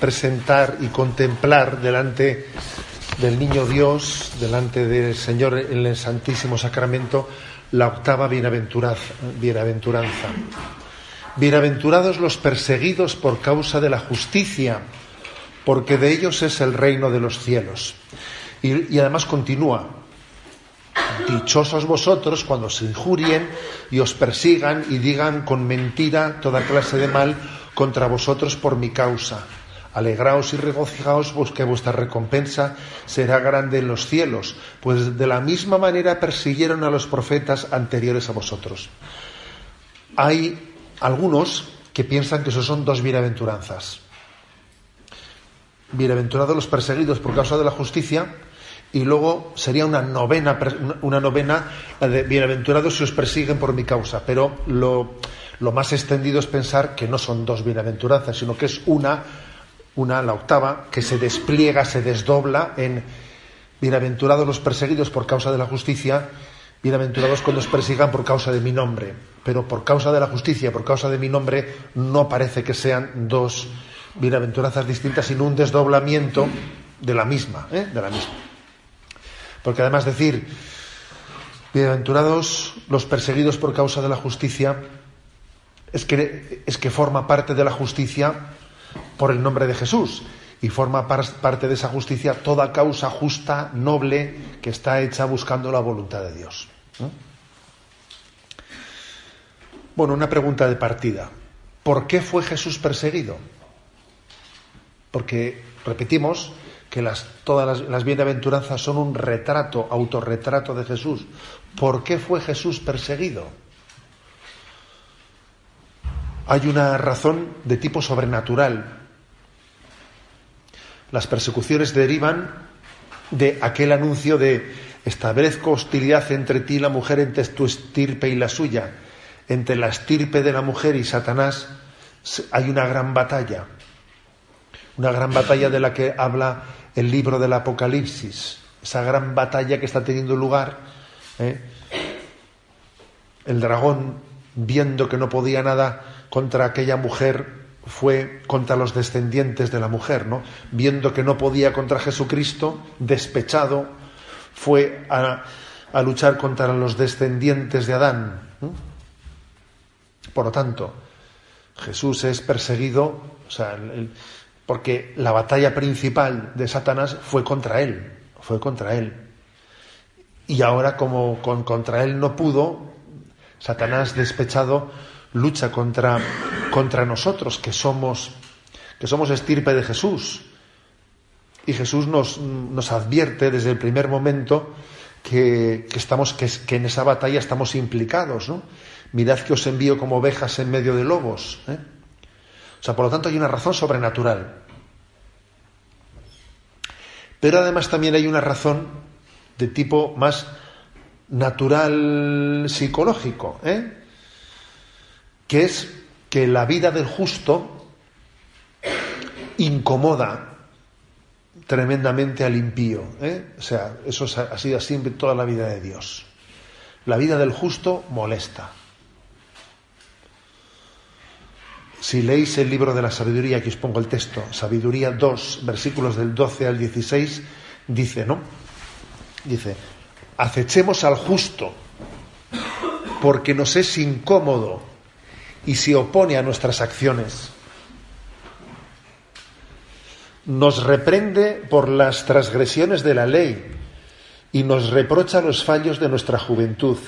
presentar y contemplar delante del niño Dios, delante del Señor en el Santísimo Sacramento, la octava bienaventuranza. Bienaventurados los perseguidos por causa de la justicia, porque de ellos es el reino de los cielos. Y, además continúa, Dichosos vosotros cuando se injurien y os persigan y digan con mentira toda clase de mal contra vosotros por mi causa. Alegraos y regocijaos, pues que vuestra recompensa será grande en los cielos, pues de la misma manera persiguieron a los profetas anteriores a vosotros. Hay algunos que piensan que eso son dos bienaventuranzas. Bienaventurados los perseguidos por causa de la justicia, y luego sería una novena, una novena de bienaventurados si os persiguen por mi causa. Pero lo, lo, más extendido es pensar que no son dos bienaventuranzas, sino que es una, una, la octava, que se despliega, se desdobla en bienaventurados los perseguidos por causa de la justicia, bienaventurados cuando os persigan por causa de mi nombre. Pero por causa de la justicia, por causa de mi nombre, no parece que sean dos bienaventuranzas distintas, sino un desdoblamiento de la misma, ¿eh? de la misma. Porque además decir, bienaventurados los perseguidos por causa de la justicia, es que, es que forma parte de la justicia por el nombre de Jesús y forma parte de esa justicia toda causa justa, noble, que está hecha buscando la voluntad de Dios. Bueno, una pregunta de partida. ¿Por qué fue Jesús perseguido? Porque, repetimos, que todas las, bienaventuranzas son un retrato, autorretrato de Jesús. ¿Por qué fue Jesús perseguido? Hay una razón de tipo sobrenatural. Las persecuciones derivan de aquel anuncio de establezco hostilidad entre ti y la mujer, entre tu estirpe y la suya. Entre la estirpe de la mujer y Satanás hay una gran batalla. Una gran batalla de la que habla el libro del Apocalipsis, esa gran batalla que está teniendo lugar. ¿eh? El dragón, viendo que no podía nada contra aquella mujer, fue contra los descendientes de la mujer, ¿no? Viendo que no podía contra Jesucristo, despechado, fue a, luchar contra los descendientes de Adán. Por lo tanto, Jesús es perseguido, o sea, porque la batalla principal de Satanás fue contra él, fue contra él. Y ahora como contra él no pudo, Satanás despechado lucha contra, contra nosotros, que somos, que somos estirpe de Jesús. Y Jesús nos, nos advierte desde el primer momento que, estamos, que, que, en esa batalla estamos implicados. ¿no? Mirad que os envío como ovejas en medio de lobos. ¿eh? O sea, por lo tanto hay una razón sobrenatural. Pero además también hay una razón de tipo más natural psicológico, ¿eh? Que es que la vida del justo incomoda tremendamente al impío. ¿eh? O sea, eso ha sido siempre toda la vida de Dios. La vida del justo molesta. Si leéis el libro de la sabiduría, aquí os pongo el texto, sabiduría 2, versículos del 12 al 16, dice, ¿no? Dice, acechemos al justo, porque nos es incómodo y se opone a nuestras acciones. Nos reprende por las transgresiones de la ley y nos reprocha los fallos de nuestra juventud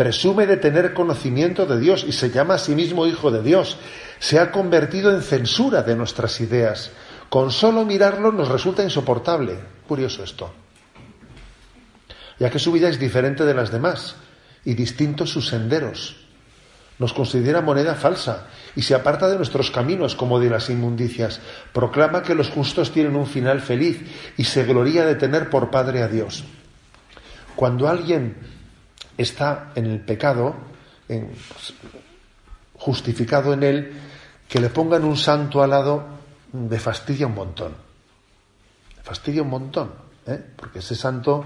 presume de tener conocimiento de Dios y se llama a sí mismo Hijo de Dios. Se ha convertido en censura de nuestras ideas. Con solo mirarlo nos resulta insoportable. Curioso esto. Ya que su vida es diferente de las demás y distintos sus senderos. Nos considera moneda falsa y se aparta de nuestros caminos como de las inmundicias. Proclama que los justos tienen un final feliz y se gloria de tener por Padre a Dios. Cuando alguien está en el pecado, justificado en él, que le pongan un santo al lado de fastidia un montón. Fastidia un montón, ¿eh? porque ese santo,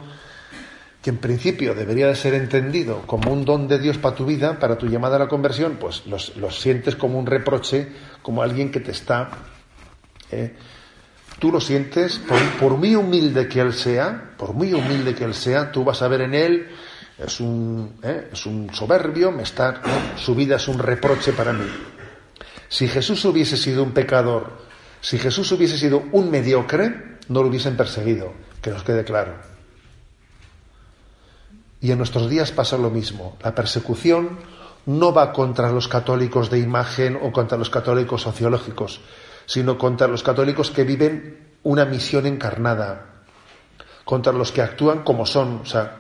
que en principio debería de ser entendido como un don de Dios para tu vida, para tu llamada a la conversión, pues lo sientes como un reproche, como alguien que te está ¿eh? Tú lo sientes, por, muy humilde que él sea, por muy humilde que él sea, tú vas a ver en él, es un, ¿eh? es un soberbio, me está, su vida es un reproche para mí. Si Jesús hubiese sido un pecador, si Jesús hubiese sido un mediocre, no lo hubiesen perseguido, que nos quede claro. Y en nuestros días pasa lo mismo. La persecución no va contra los católicos de imagen o contra los católicos sociológicos, sino contra los católicos que viven una misión encarnada, contra los que actúan como son, o sea,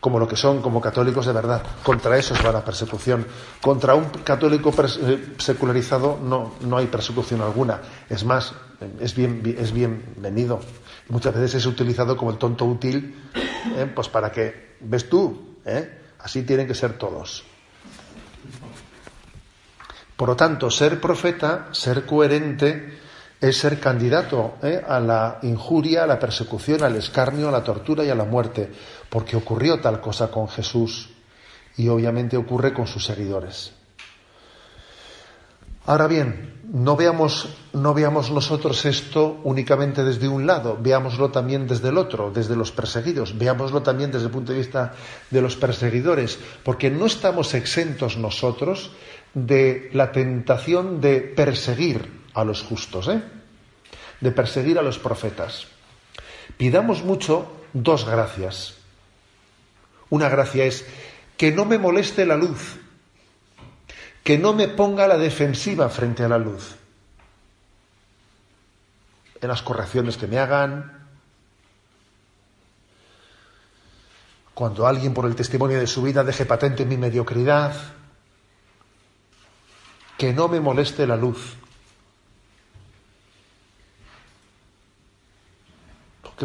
como lo que son, como católicos de verdad. Contra esos va la persecución. Contra un católico eh, secularizado no, no hay persecución alguna. Es más, es, bien, es bienvenido. muchas veces es utilizado como el tonto útil, eh, pues para que, ves tú, ¿eh? así tienen que ser todos. Por lo tanto, ser profeta, ser coherente, es ser candidato ¿eh? a la injuria, a la persecución, al escarnio, a la tortura y a la muerte, porque ocurrió tal cosa con Jesús y obviamente ocurre con sus seguidores. Ahora bien, no veamos, no veamos nosotros esto únicamente desde un lado, veámoslo también desde el otro, desde los perseguidos, veámoslo también desde el punto de vista de los perseguidores, porque no estamos exentos nosotros de la tentación de perseguir a los justos, ¿eh? de perseguir a los profetas. Pidamos mucho dos gracias. Una gracia es que no me moleste la luz, que no me ponga la defensiva frente a la luz. En las correcciones que me hagan, cuando alguien por el testimonio de su vida deje patente mi mediocridad, que no me moleste la luz.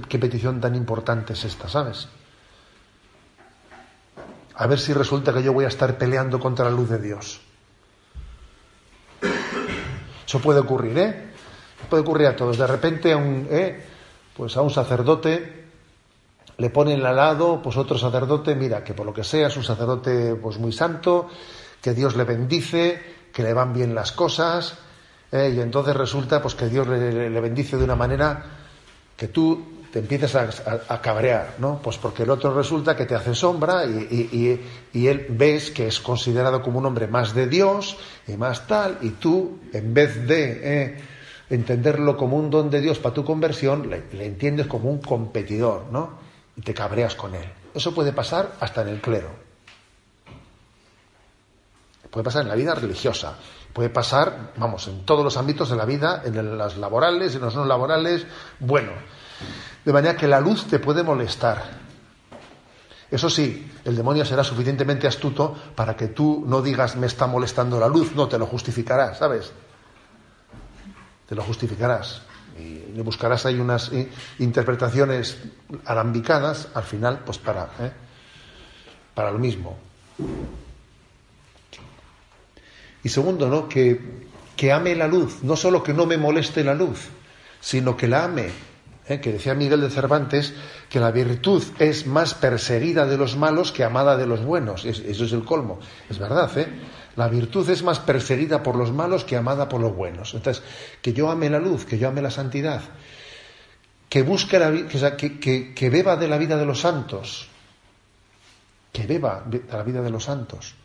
¿Qué, petición tan importante es esta, ¿sabes? A ver si resulta que yo voy a estar peleando contra la luz de Dios. Eso puede ocurrir, ¿eh? Puede ocurrir a todos. De repente a un, ¿eh? pues a un sacerdote le ponen al lado, pues otro sacerdote, mira, que por lo que sea es un sacerdote pues muy santo, que Dios le bendice, que le van bien las cosas, eh, y entonces resulta pues que Dios le, bendice de una manera que tú te empiezas a, cabrear, ¿no? Pues porque el otro resulta que te hace sombra y, él ves que es considerado como un hombre más de Dios y más tal, y tú, en vez de eh, entenderlo como un don de Dios para tu conversión, le, le, entiendes como un competidor, ¿no? Y te cabreas con él. Eso puede pasar hasta en el clero. Puede pasar en la vida religiosa, puede pasar, vamos, en todos los ámbitos de la vida, en las laborales, en los no laborales, bueno. De manera que la luz te puede molestar. Eso sí, el demonio será suficientemente astuto para que tú no digas me está molestando la luz, no, te lo justificarás, ¿sabes? Te lo justificarás. Y buscarás ahí unas interpretaciones alambicadas, al final, pues para, ¿eh? para lo mismo. Y segundo, ¿no? Que, que ame la luz, no solo que no me moleste la luz, sino que la ame. ¿Eh? Que decía Miguel de Cervantes que la virtud es más perseguida de los malos que amada de los buenos. eso es el colmo. Es verdad, ¿eh? La virtud es más perseguida por los malos que amada por los buenos. Entonces, que yo ame la luz, que yo ame la santidad, que busque la que, que, que beba de la vida de los santos, que beba de la vida de los santos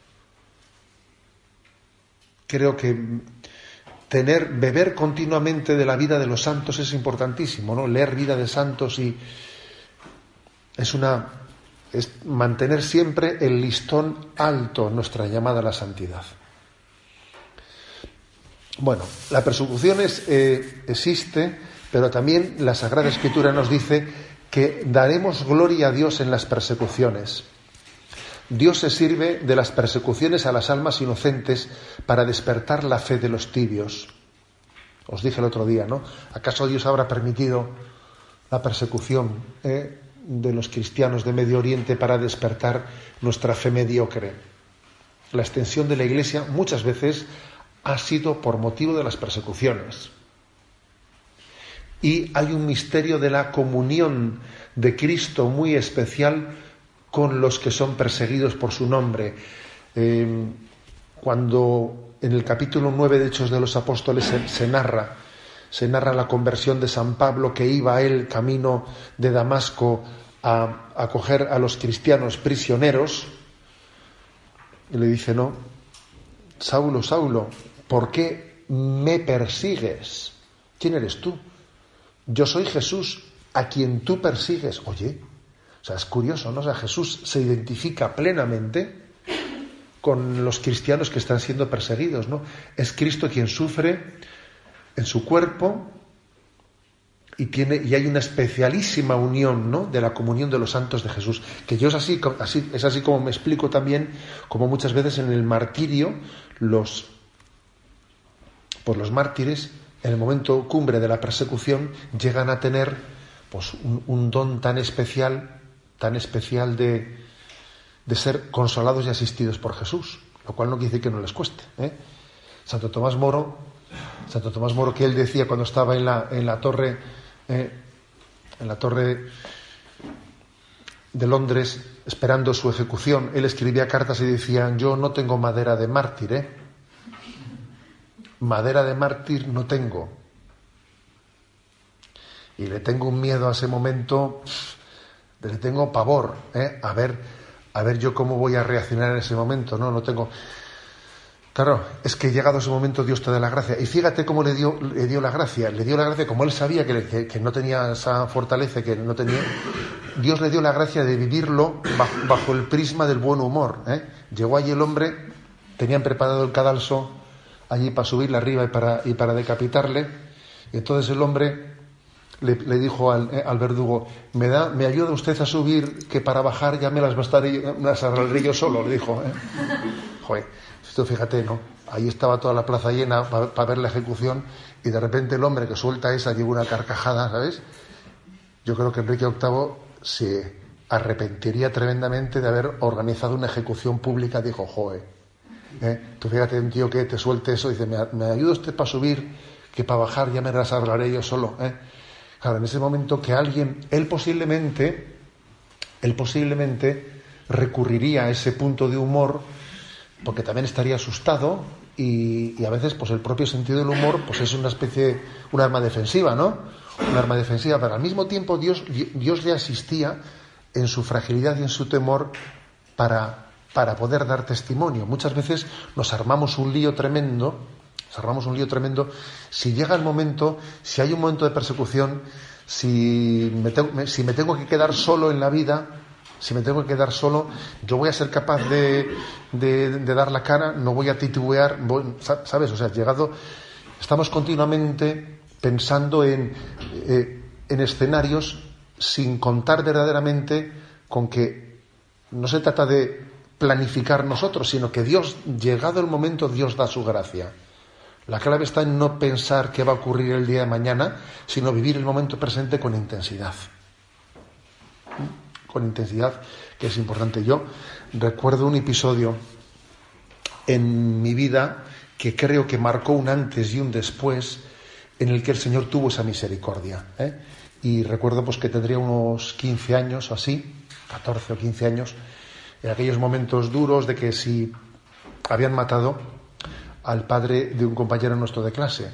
creo que tener, beber continuamente de la vida de los santos es importantísimo, ¿no? Leer vida de santos y es una es mantener siempre el listón alto nuestra llamada a la santidad. Bueno, la persecución eh, existe, pero también la Sagrada Escritura nos dice que daremos gloria a Dios en las persecuciones. Dios se sirve de las persecuciones a las almas inocentes para despertar la fe de los tibios. Os dije el otro día, ¿no? ¿Acaso Dios habrá permitido la persecución eh, de los cristianos de Medio Oriente para despertar nuestra fe mediocre? La extensión de la Iglesia muchas veces ha sido por motivo de las persecuciones. Y hay un misterio de la comunión de Cristo muy especial con los que son perseguidos por su nombre. Eh, cuando en el capítulo 9 de Hechos de los Apóstoles se, narra se narra la conversión de San Pablo que iba él camino de Damasco a acoger a los cristianos prisioneros. Y le dice, no, Saulo, Saulo, ¿por qué me persigues? ¿Quién eres tú? Yo soy Jesús, a quien tú persigues. Oye, o sea, es curioso, ¿no? O sea, Jesús se identifica plenamente con los cristianos que están siendo perseguidos, ¿no? Es Cristo quien sufre en su cuerpo y tiene y hay una especialísima unión, ¿no? De la comunión de los santos de Jesús, que yo es así, así es así como me explico también, como muchas veces en el martirio los por los mártires en el momento cumbre de la persecución llegan a tener pues un don tan especial, tan especial de, de ser consolados y asistidos por Jesús, lo cual no quiere decir que no les cueste. ¿eh? Santo Tomás Moro, Santo Tomás Moro que él decía cuando estaba en la, en la torre, ¿eh? en la torre de Londres esperando su ejecución, él escribía cartas y decía, yo no tengo madera de mártir, ¿eh? madera de mártir no tengo. Y le tengo un miedo a ese momento, le tengo pavor, ¿eh? a ver a ver yo cómo voy a reaccionar en ese momento, ¿no? No tengo... Claro, es que llegado ese momento Dios te da la gracia. Y fíjate cómo le dio, le dio la gracia. Le dio la gracia, como él sabía que, que, no tenía esa fortaleza, que no tenía... Dios le dio la gracia de vivirlo bajo, el prisma del buen humor. ¿eh? Llegó allí el hombre, tenían preparado el cadalso allí para subirle arriba y para, y para decapitarle. Y entonces el hombre le, dijo eh, al, verdugo, ¿me, da, ¿me ayuda usted a subir que para bajar ya me las bastaré, las arreglaré yo solo? Le dijo. ¿eh? Joder, esto fíjate, ¿no? Ahí estaba toda la plaza llena para ver la ejecución y de repente el hombre que suelta esa lleva una carcajada, ¿sabes? Yo creo que Enrique VIII se arrepentiría tremendamente de haber organizado una ejecución pública, dijo, joder. ¿eh? Tú fíjate un tío que te suelte eso, dice, ¿me, me ayuda usted para subir, que para bajar ya me las arreglaré yo solo. ¿eh? Claro, en ese momento que alguien, él posiblemente, él posiblemente recurriría a ese punto de humor porque también estaría asustado y, a veces pues el propio sentido del humor pues es una especie, un arma defensiva, ¿no? Un arma defensiva, pero al mismo tiempo Dios, Dios le asistía en su fragilidad y en su temor para, para poder dar testimonio. Muchas veces nos armamos un lío tremendo cerramos un lío tremendo. Si llega el momento, si hay un momento de persecución, si me, tengo, si me tengo que quedar solo en la vida, si me tengo que quedar solo, yo voy a ser capaz de, de, dar la cara, no voy a titubear, ¿sabes? O sea, llegado, estamos continuamente pensando en, eh, en escenarios sin contar verdaderamente con que no se trata de planificar nosotros, sino que Dios, llegado el momento, Dios da su gracia. La clave está en no pensar qué va a ocurrir el día de mañana, sino vivir el momento presente con intensidad. Con intensidad, que es importante. Yo recuerdo un episodio en mi vida que creo que marcó un antes y un después en el que el Señor tuvo esa misericordia. ¿eh? Y recuerdo pues que tendría unos 15 años o así, 14 o 15 años, en aquellos momentos duros de que si habían matado al padre de un compañero nuestro de clase,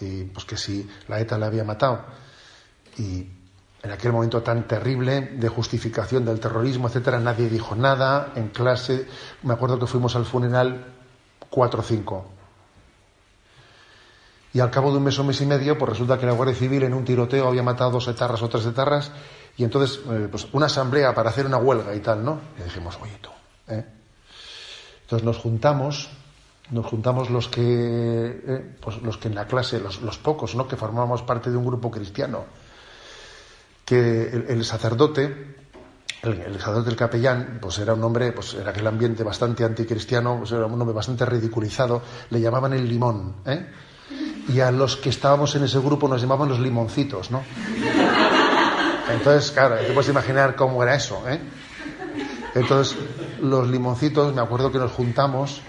y pues que si la ETA le había matado. Y en aquel momento tan terrible de justificación del terrorismo, etcétera, nadie dijo nada en clase. Me acuerdo que fuimos al funeral cuatro o cinco. Y al cabo de un mes o mes y medio, pues resulta que la Guardia Civil en un tiroteo había matado dos etarras o tres etarras, y entonces, eh, pues una asamblea para hacer una huelga y tal, ¿no? Y dijimos, oye tú, ¿eh? Entonces nos juntamos, nos juntamos los que, eh, pues los que en la clase, los, pocos, ¿no? Que formábamos parte de un grupo cristiano, que el, sacerdote, el, sacerdote del capellán, pues era un hombre, pues era aquel ambiente bastante anticristiano, pues era un hombre bastante ridiculizado, le llamaban el limón, ¿eh? Y a los que estábamos en ese grupo nos llamaban los limoncitos, ¿no? Entonces, claro, te puedes imaginar cómo era eso, ¿eh? Entonces, los limoncitos, me acuerdo que nos juntamos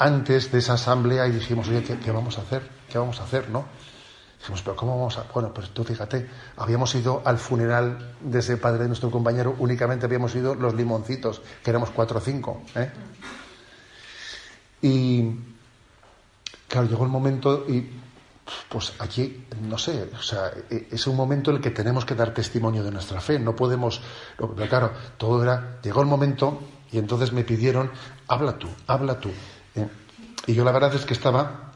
antes de esa asamblea y dijimos, oye, ¿qué, vamos a hacer? ¿Qué vamos a hacer? ¿No? Dijimos, pero ¿cómo vamos a...? Bueno, pues tú fíjate, habíamos ido al funeral de ese padre de nuestro compañero, únicamente habíamos ido los limoncitos, que éramos cuatro o cinco. ¿eh? Y, claro, llegó el momento y pues aquí, no sé, o sea, e, es un momento en el que tenemos que dar testimonio de nuestra fe. No podemos, pero claro, todo era, llegó el momento y entonces me pidieron, habla tú, habla tú. Y yo la verdad es que estaba,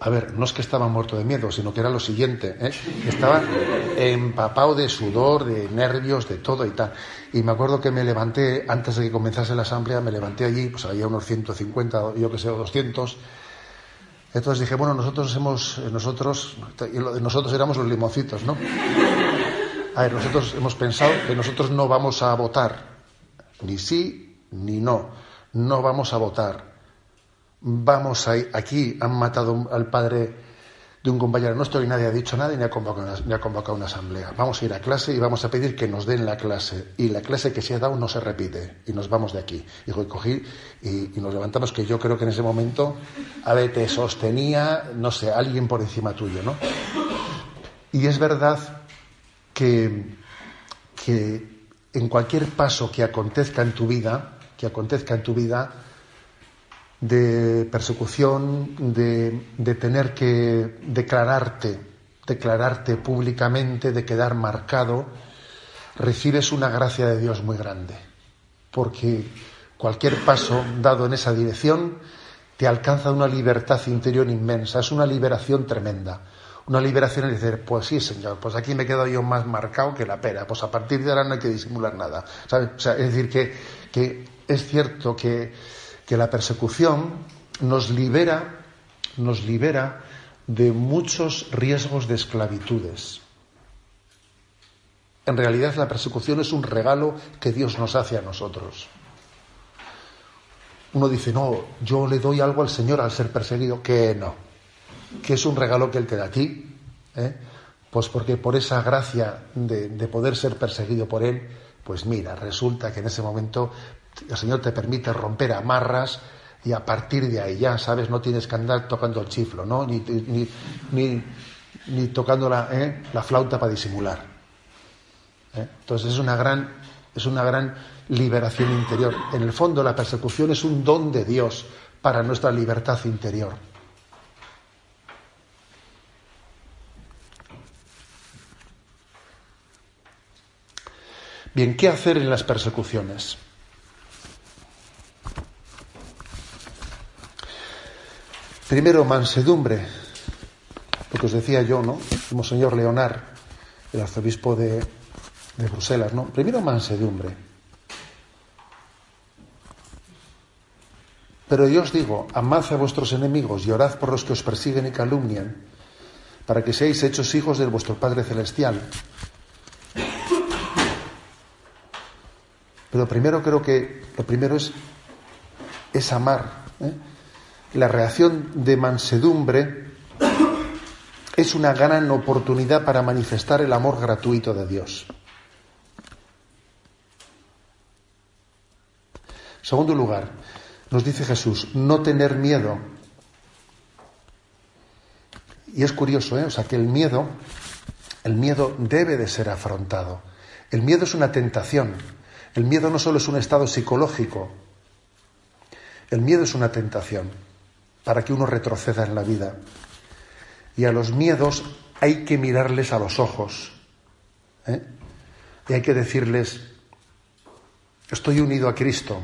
a ver, no es que estaba muerto de miedo, sino que era lo siguiente, ¿eh? estaba empapado de sudor, de nervios, de todo y tal. Y me acuerdo que me levanté, antes de que comenzase la asamblea, me levanté allí, pues había unos 150, yo que sé, 200 entonces dije, bueno, nosotros hemos, nosotros, nosotros éramos los limoncitos, ¿no? A ver, nosotros hemos pensado que nosotros no vamos a votar, ni sí ni no, no vamos a votar. Vamos a, aquí han matado al padre de un compañero nuestro y nadie ha dicho nada y ni ha, convocado una, ha convocado una asamblea. Vamos a ir a clase y vamos a pedir que nos den la clase. Y la clase que se ha dado no se repite. Y nos vamos de aquí. Y cogí y, nos levantamos, que yo creo que en ese momento, a ver, te sostenía, no sé, alguien por encima tuyo, ¿no? Y es verdad que, que en cualquier paso que acontezca en tu vida, que acontezca en tu vida, de persecución, de, tener que declararte, declararte públicamente, de quedar marcado, recibes una gracia de Dios muy grande. Porque cualquier paso dado en esa dirección te alcanza una libertad interior inmensa, es una liberación tremenda. Una liberación es decir, pues sí, señor, pues aquí me quedo yo más marcado que la pera, pues a partir de ahora no hay que disimular nada. es decir, que, que es cierto que que la persecución nos libera, nos libera de muchos riesgos de esclavitudes. En realidad la persecución es un regalo que Dios nos hace a nosotros. Uno dice, no, yo le doy algo al Señor al ser perseguido, que no, que es un regalo que Él te da a ti, ¿eh? pues porque por esa gracia de, de poder ser perseguido por Él, pues mira, resulta que en ese momento el Señor te permite romper amarras y a partir de ahí ya, ¿sabes? No tienes que andar tocando el chiflo, ¿no? Ni, ni, tocando la, ¿eh? la, flauta para disimular. ¿eh? Entonces es una, gran, es una gran liberación interior. En el fondo la persecución es un don de Dios para nuestra libertad interior. Bien, ¿qué hacer en las persecuciones? Primero, mansedumbre, lo que os decía yo, ¿no? Como señor Leonard, el arzobispo de, Bruselas, ¿no? Primero, mansedumbre. Pero yo os digo, amad a vuestros enemigos y orad por los que os persiguen y calumnian, para que seáis hechos hijos de vuestro Padre Celestial. Pero primero creo que lo primero es, es amar. ¿eh? La reacción de mansedumbre es una gran oportunidad para manifestar el amor gratuito de Dios. Segundo lugar, nos dice Jesús, no tener miedo. Y es curioso, ¿eh? O sea, que el miedo, el miedo debe de ser afrontado. El miedo es una tentación. El miedo no solo es un estado psicológico. El miedo es una tentación para que uno retroceda en la vida. Y a los miedos hay que mirarles a los ojos. ¿eh? Y hay que decirles, estoy unido a Cristo,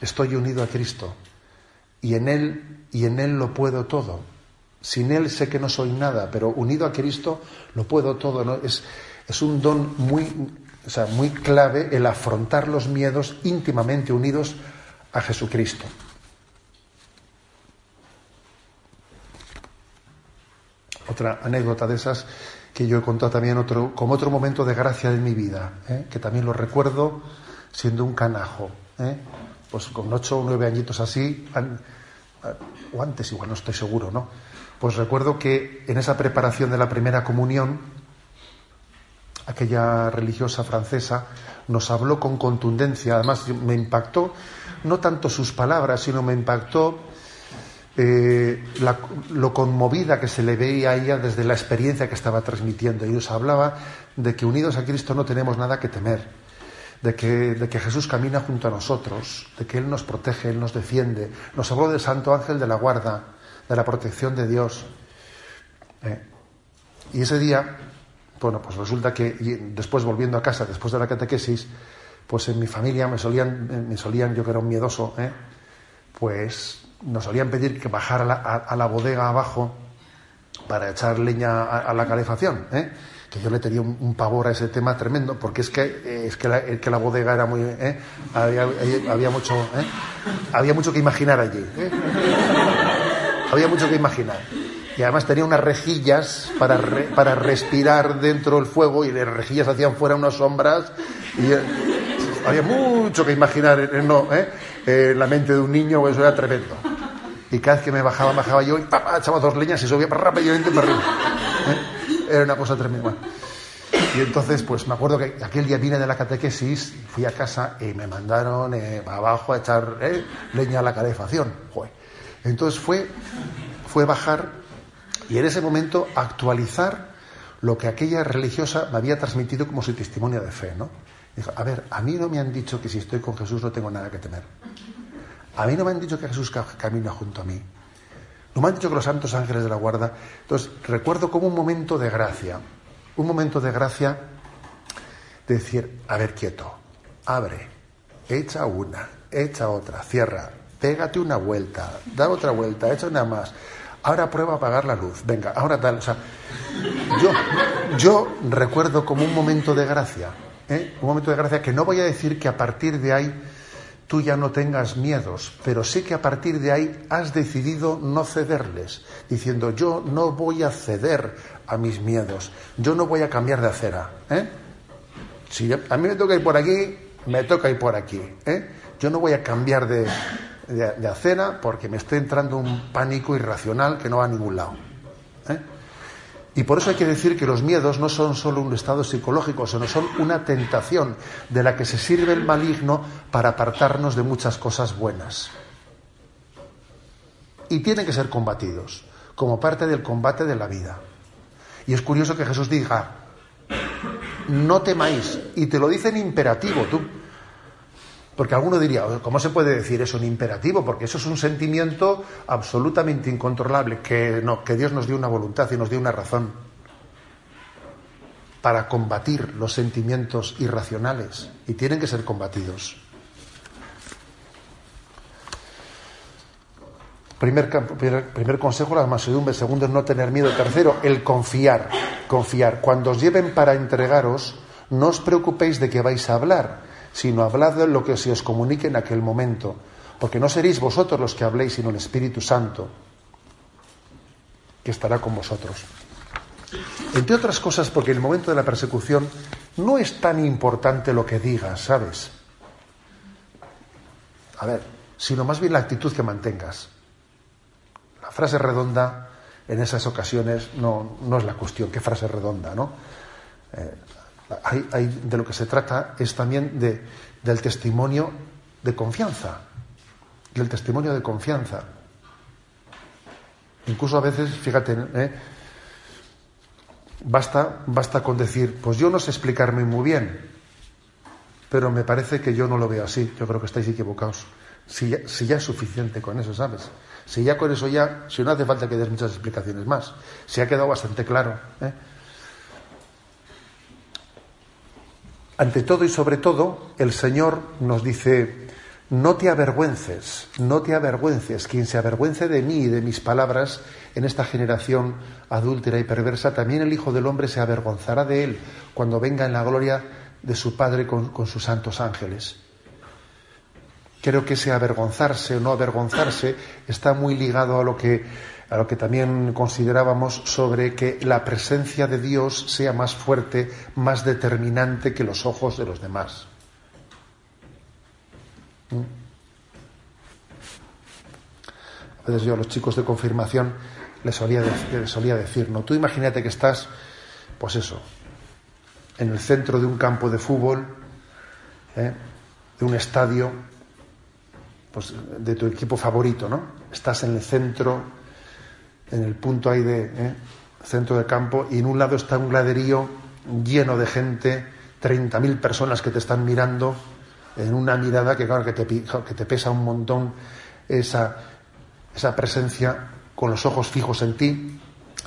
estoy unido a Cristo. Y en Él, y en Él lo puedo todo. Sin Él sé que no soy nada, pero unido a Cristo lo puedo todo. Es, es un don muy, o sea, muy clave el afrontar los miedos íntimamente unidos a Jesucristo. Otra anécdota de esas que yo he contado también otro, como otro momento de gracia de mi vida, ¿eh? que también lo recuerdo siendo un canajo, ¿eh? pues con ocho o nueve añitos así, o antes igual, no estoy seguro, ¿no? Pues recuerdo que en esa preparación de la primera comunión, aquella religiosa francesa nos habló con contundencia, además me impactó no tanto sus palabras, sino me impactó eh, lo conmovida que se le veía a ella desde la experiencia que estaba transmitiendo. Y nos hablaba de que unidos a Cristo no tenemos nada que temer, de que, Jesús camina junto a nosotros, de que Él nos protege, Él nos defiende. Nos habló del Santo Ángel de la Guarda, de la protección de Dios. ¿eh? Y ese día, bueno, pues resulta que después volviendo a casa, después de la catequesis, pues en mi familia me solían, me solían yo que era un miedoso, ¿eh? pues nos solían pedir que bajara a la, bodega abajo para echar leña a, la calefacción, ¿eh? que yo le tenía un, pavor a ese tema tremendo, porque es que, es que, la, que la bodega era muy... ¿eh? Había, mucho, ¿eh? había mucho que imaginar allí. ¿eh? Había mucho que imaginar. Y además tenía unas rejillas para, para respirar dentro del fuego y las rejillas hacían fuera unas sombras. Y, había mucho que imaginar no, en la mente de un niño, eso era tremendo. Y cada vez que me bajaba, bajaba yo y papá, echaba dos leñas y subía rápidamente para arriba. Era una cosa tremenda. Y entonces, pues me acuerdo que aquel día vine de la catequesis, fui a casa y me mandaron eh, abajo a echar eh, leña a la calefacción. Entonces fue, fue bajar y en ese momento actualizar lo que aquella religiosa me había transmitido como su testimonio de fe, ¿no? Dijo, a ver, a mí no me han dicho que si estoy con Jesús no tengo nada que temer. A mí no me han dicho que Jesús camina junto a mí. No me han dicho que los santos ángeles de la guarda. Entonces, recuerdo como un momento de gracia, un momento de gracia de decir, a ver, quieto, abre, echa una, echa otra, cierra, pégate una vuelta, da otra vuelta, echa una más. Ahora prueba a apagar la luz, venga, ahora tal. Yo recuerdo como un momento de gracia, ¿eh? un momento de gracia que no voy a decir que a partir de ahí tú ya no tengas miedos, pero sí que a partir de ahí has decidido no cederles, diciendo yo no voy a ceder a mis miedos, yo no voy a cambiar de acera. ¿eh? Si a mí me toca ir por aquí, me toca ir por aquí. ¿eh? Yo no voy a cambiar de, de acera porque me está entrando un pánico irracional que no va a ningún lado. ¿eh? Y por eso hay que decir que los miedos no son solo un estado psicológico, sino son una tentación de la que se sirve el maligno para apartarnos de muchas cosas buenas. Y tienen que ser combatidos, como parte del combate de la vida. Y es curioso que Jesús diga, no temáis, y te lo dice en imperativo, tú porque alguno diría, ¿cómo se puede decir eso en imperativo? Porque eso es un sentimiento absolutamente incontrolable, que, no, que Dios nos dio una voluntad y nos dio una razón para combatir los sentimientos irracionales y tienen que ser combatidos. Primer, primer, consejo, la mansedumbre. Segundo, no tener miedo. Tercero, el confiar. Confiar. Cuando os lleven para entregaros, no os preocupéis de que vais a hablar sino hablad lo que se os comunique en aquel momento, porque no seréis vosotros los que habléis, sino el Espíritu Santo, que estará con vosotros. Entre otras cosas, porque en el momento de la persecución no es tan importante lo que digas, ¿sabes? A ver, sino más bien la actitud que mantengas. La frase redonda en esas ocasiones no, no es la cuestión, qué frase redonda, ¿no? Eh, de lo que se trata es también de, del testimonio de confianza, del testimonio de confianza. Incluso a veces, fíjate, ¿eh? basta, basta con decir, pues yo no sé explicarme muy bien, pero me parece que yo no lo veo así, yo creo que estáis equivocados. Si ya, si ya es suficiente con eso, ¿sabes? Si ya con eso ya, si no hace falta que des muchas explicaciones más, si ha quedado bastante claro. ¿eh? Ante todo y sobre todo, el Señor nos dice, no te avergüences, no te avergüences. Quien se avergüence de mí y de mis palabras en esta generación adúltera y perversa, también el Hijo del Hombre se avergonzará de él cuando venga en la gloria de su Padre con, con sus santos ángeles. Creo que ese avergonzarse o no avergonzarse está muy ligado a lo que a lo que también considerábamos sobre que la presencia de Dios sea más fuerte, más determinante que los ojos de los demás. ¿Mm? A veces yo a los chicos de confirmación les solía, solía decir, no, tú imagínate que estás, pues eso, en el centro de un campo de fútbol, ¿eh? de un estadio, pues de tu equipo favorito, ¿no? Estás en el centro en el punto ahí de ¿eh? centro de campo, y en un lado está un graderío lleno de gente, 30.000 personas que te están mirando, en una mirada que, claro, que te, que te pesa un montón esa, esa presencia con los ojos fijos en ti,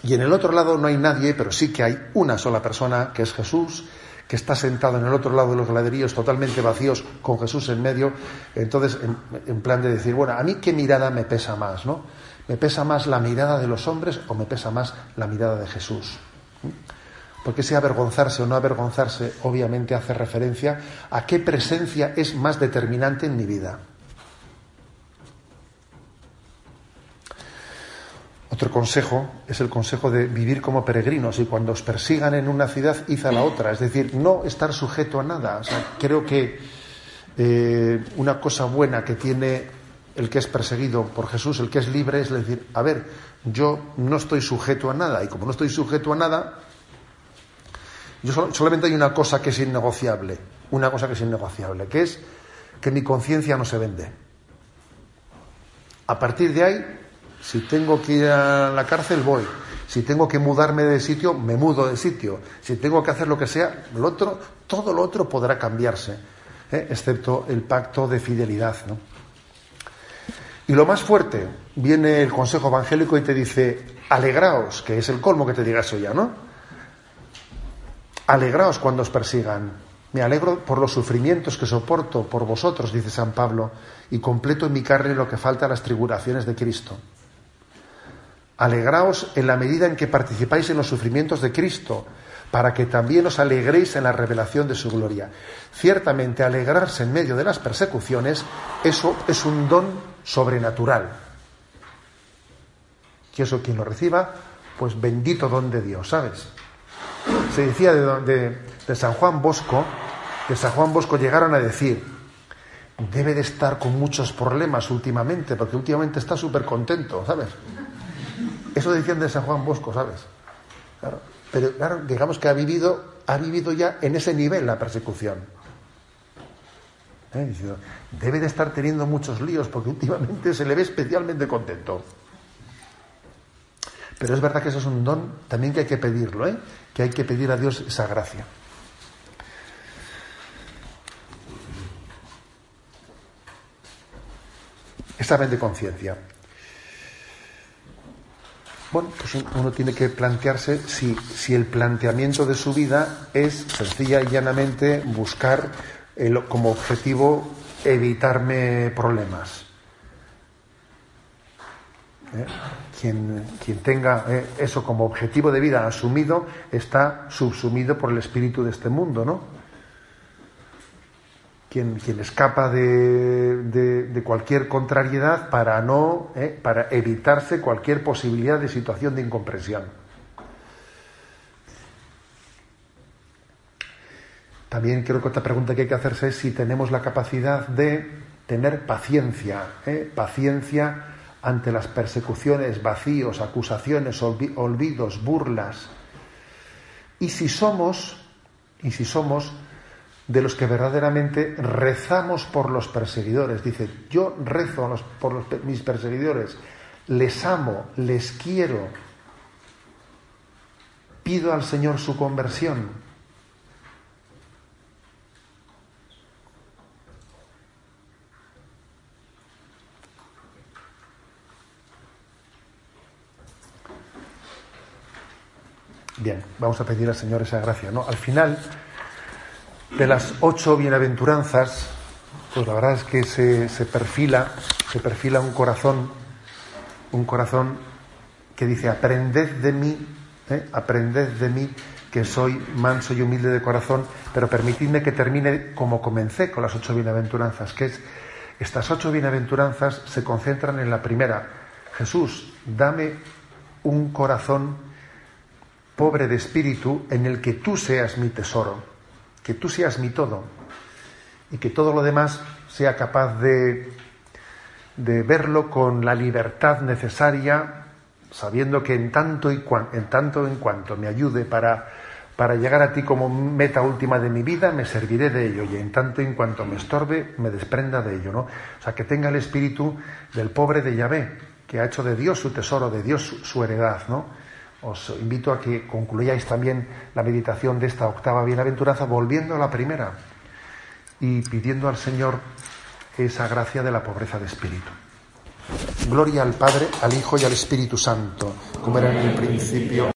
Y en el otro lado no hay nadie, pero sí que hay una sola persona, que es Jesús, que está sentado en el otro lado de los graderíos totalmente vacíos, con Jesús en medio. Entonces, en, plan de decir, bueno, a mí qué mirada me pesa más, ¿no? ¿Me pesa más la mirada de los hombres o me pesa más la mirada de Jesús? Porque ese avergonzarse o no avergonzarse obviamente hace referencia a qué presencia es más determinante en mi vida. Otro consejo es el consejo de vivir como peregrinos y cuando os persigan en una ciudad, id a la otra. Es decir, no estar sujeto a nada. creo que eh, una cosa buena que tiene el que es perseguido por Jesús, el que es libre, es decir, a ver, yo no estoy sujeto a nada y como no estoy sujeto a nada, yo solamente hay una cosa que es innegociable, una cosa que es innegociable, que es que mi conciencia no se vende. A partir de ahí si tengo que ir a la cárcel, voy. Si tengo que mudarme de sitio, me mudo de sitio. Si tengo que hacer lo que sea, lo otro, todo lo otro podrá cambiarse, ¿eh? excepto el pacto de fidelidad. Y lo más fuerte, viene el consejo evangélico y te dice, alegraos, que es el colmo que te diga eso ya, ¿no? Alegraos cuando os persigan. Me alegro por los sufrimientos que soporto por vosotros, dice San Pablo, y completo en mi carne lo que falta a las tribulaciones de Cristo. Alegraos en la medida en que participáis en los sufrimientos de Cristo, para que también os alegréis en la revelación de su gloria. Ciertamente, alegrarse en medio de las persecuciones, eso es un don sobrenatural. Y eso quien lo reciba, pues bendito don de Dios, ¿sabes? Se decía de, de San Juan Bosco, que San Juan Bosco llegaron a decir, debe de estar con muchos problemas últimamente, porque últimamente está súper contento, ¿sabes? Eso decían de San Juan Bosco, ¿sabes? pero claro, digamos que ha vivido, ha vivido ya en ese nivel la persecución. ¿Eh? Debe de estar teniendo muchos líos porque últimamente se le ve especialmente contento. Pero es verdad que eso es un don también que hay que pedirlo, ¿eh? que hay que pedir a Dios esa gracia. Examen de conciencia. Bueno, pues uno tiene que plantearse si, si el planteamiento de su vida es sencilla y llanamente buscar como objetivo evitarme problemas. ¿Eh? Quien, quien, tenga eh, eso como objetivo de vida asumido está subsumido por el espíritu de este mundo, ¿no? quien, escapa de, cualquier contrariedad para no, eh, para evitarse cualquier posibilidad de situación de incomprensión. También creo que otra pregunta que hay que hacerse es si tenemos la capacidad de tener paciencia, eh, paciencia ante las persecuciones, vacíos, acusaciones, olvidos, burlas. Y si somos, y si somos de los que verdaderamente rezamos por los perseguidores. Dice, yo rezo por mis perseguidores, les amo, les quiero, pido al Señor su conversión. Bien, vamos a pedir al Señor esa gracia, ¿no? Al final, de las ocho bienaventuranzas, pues la verdad es que se, perfila, se perfila un corazón, un corazón que dice, aprended de mí, ¿eh? aprended de mí, que soy manso y humilde de corazón, pero permitidme que termine como comencé con las ocho bienaventuranzas, que es, estas ocho bienaventuranzas se concentran en la primera, Jesús, dame un corazón pobre de espíritu en el que tú seas mi tesoro que tú seas mi todo y que todo lo demás sea capaz de, de verlo con la libertad necesaria, sabiendo que en tanto, y en tanto en cuanto me ayude para, para llegar a ti como meta última de mi vida, me serviré de ello y en tanto en cuanto me estorbe, me desprenda de ello, ¿no? O sea, que tenga el espíritu del pobre de Yahvé, que ha hecho de Dios su tesoro, de Dios su heredad, ¿no? Os invito a que concluyáis también la meditación de esta octava bienaventuranza volviendo a la primera y pidiendo al Señor esa gracia de la pobreza de espíritu. Gloria al Padre, al Hijo y al Espíritu Santo, como era en el principio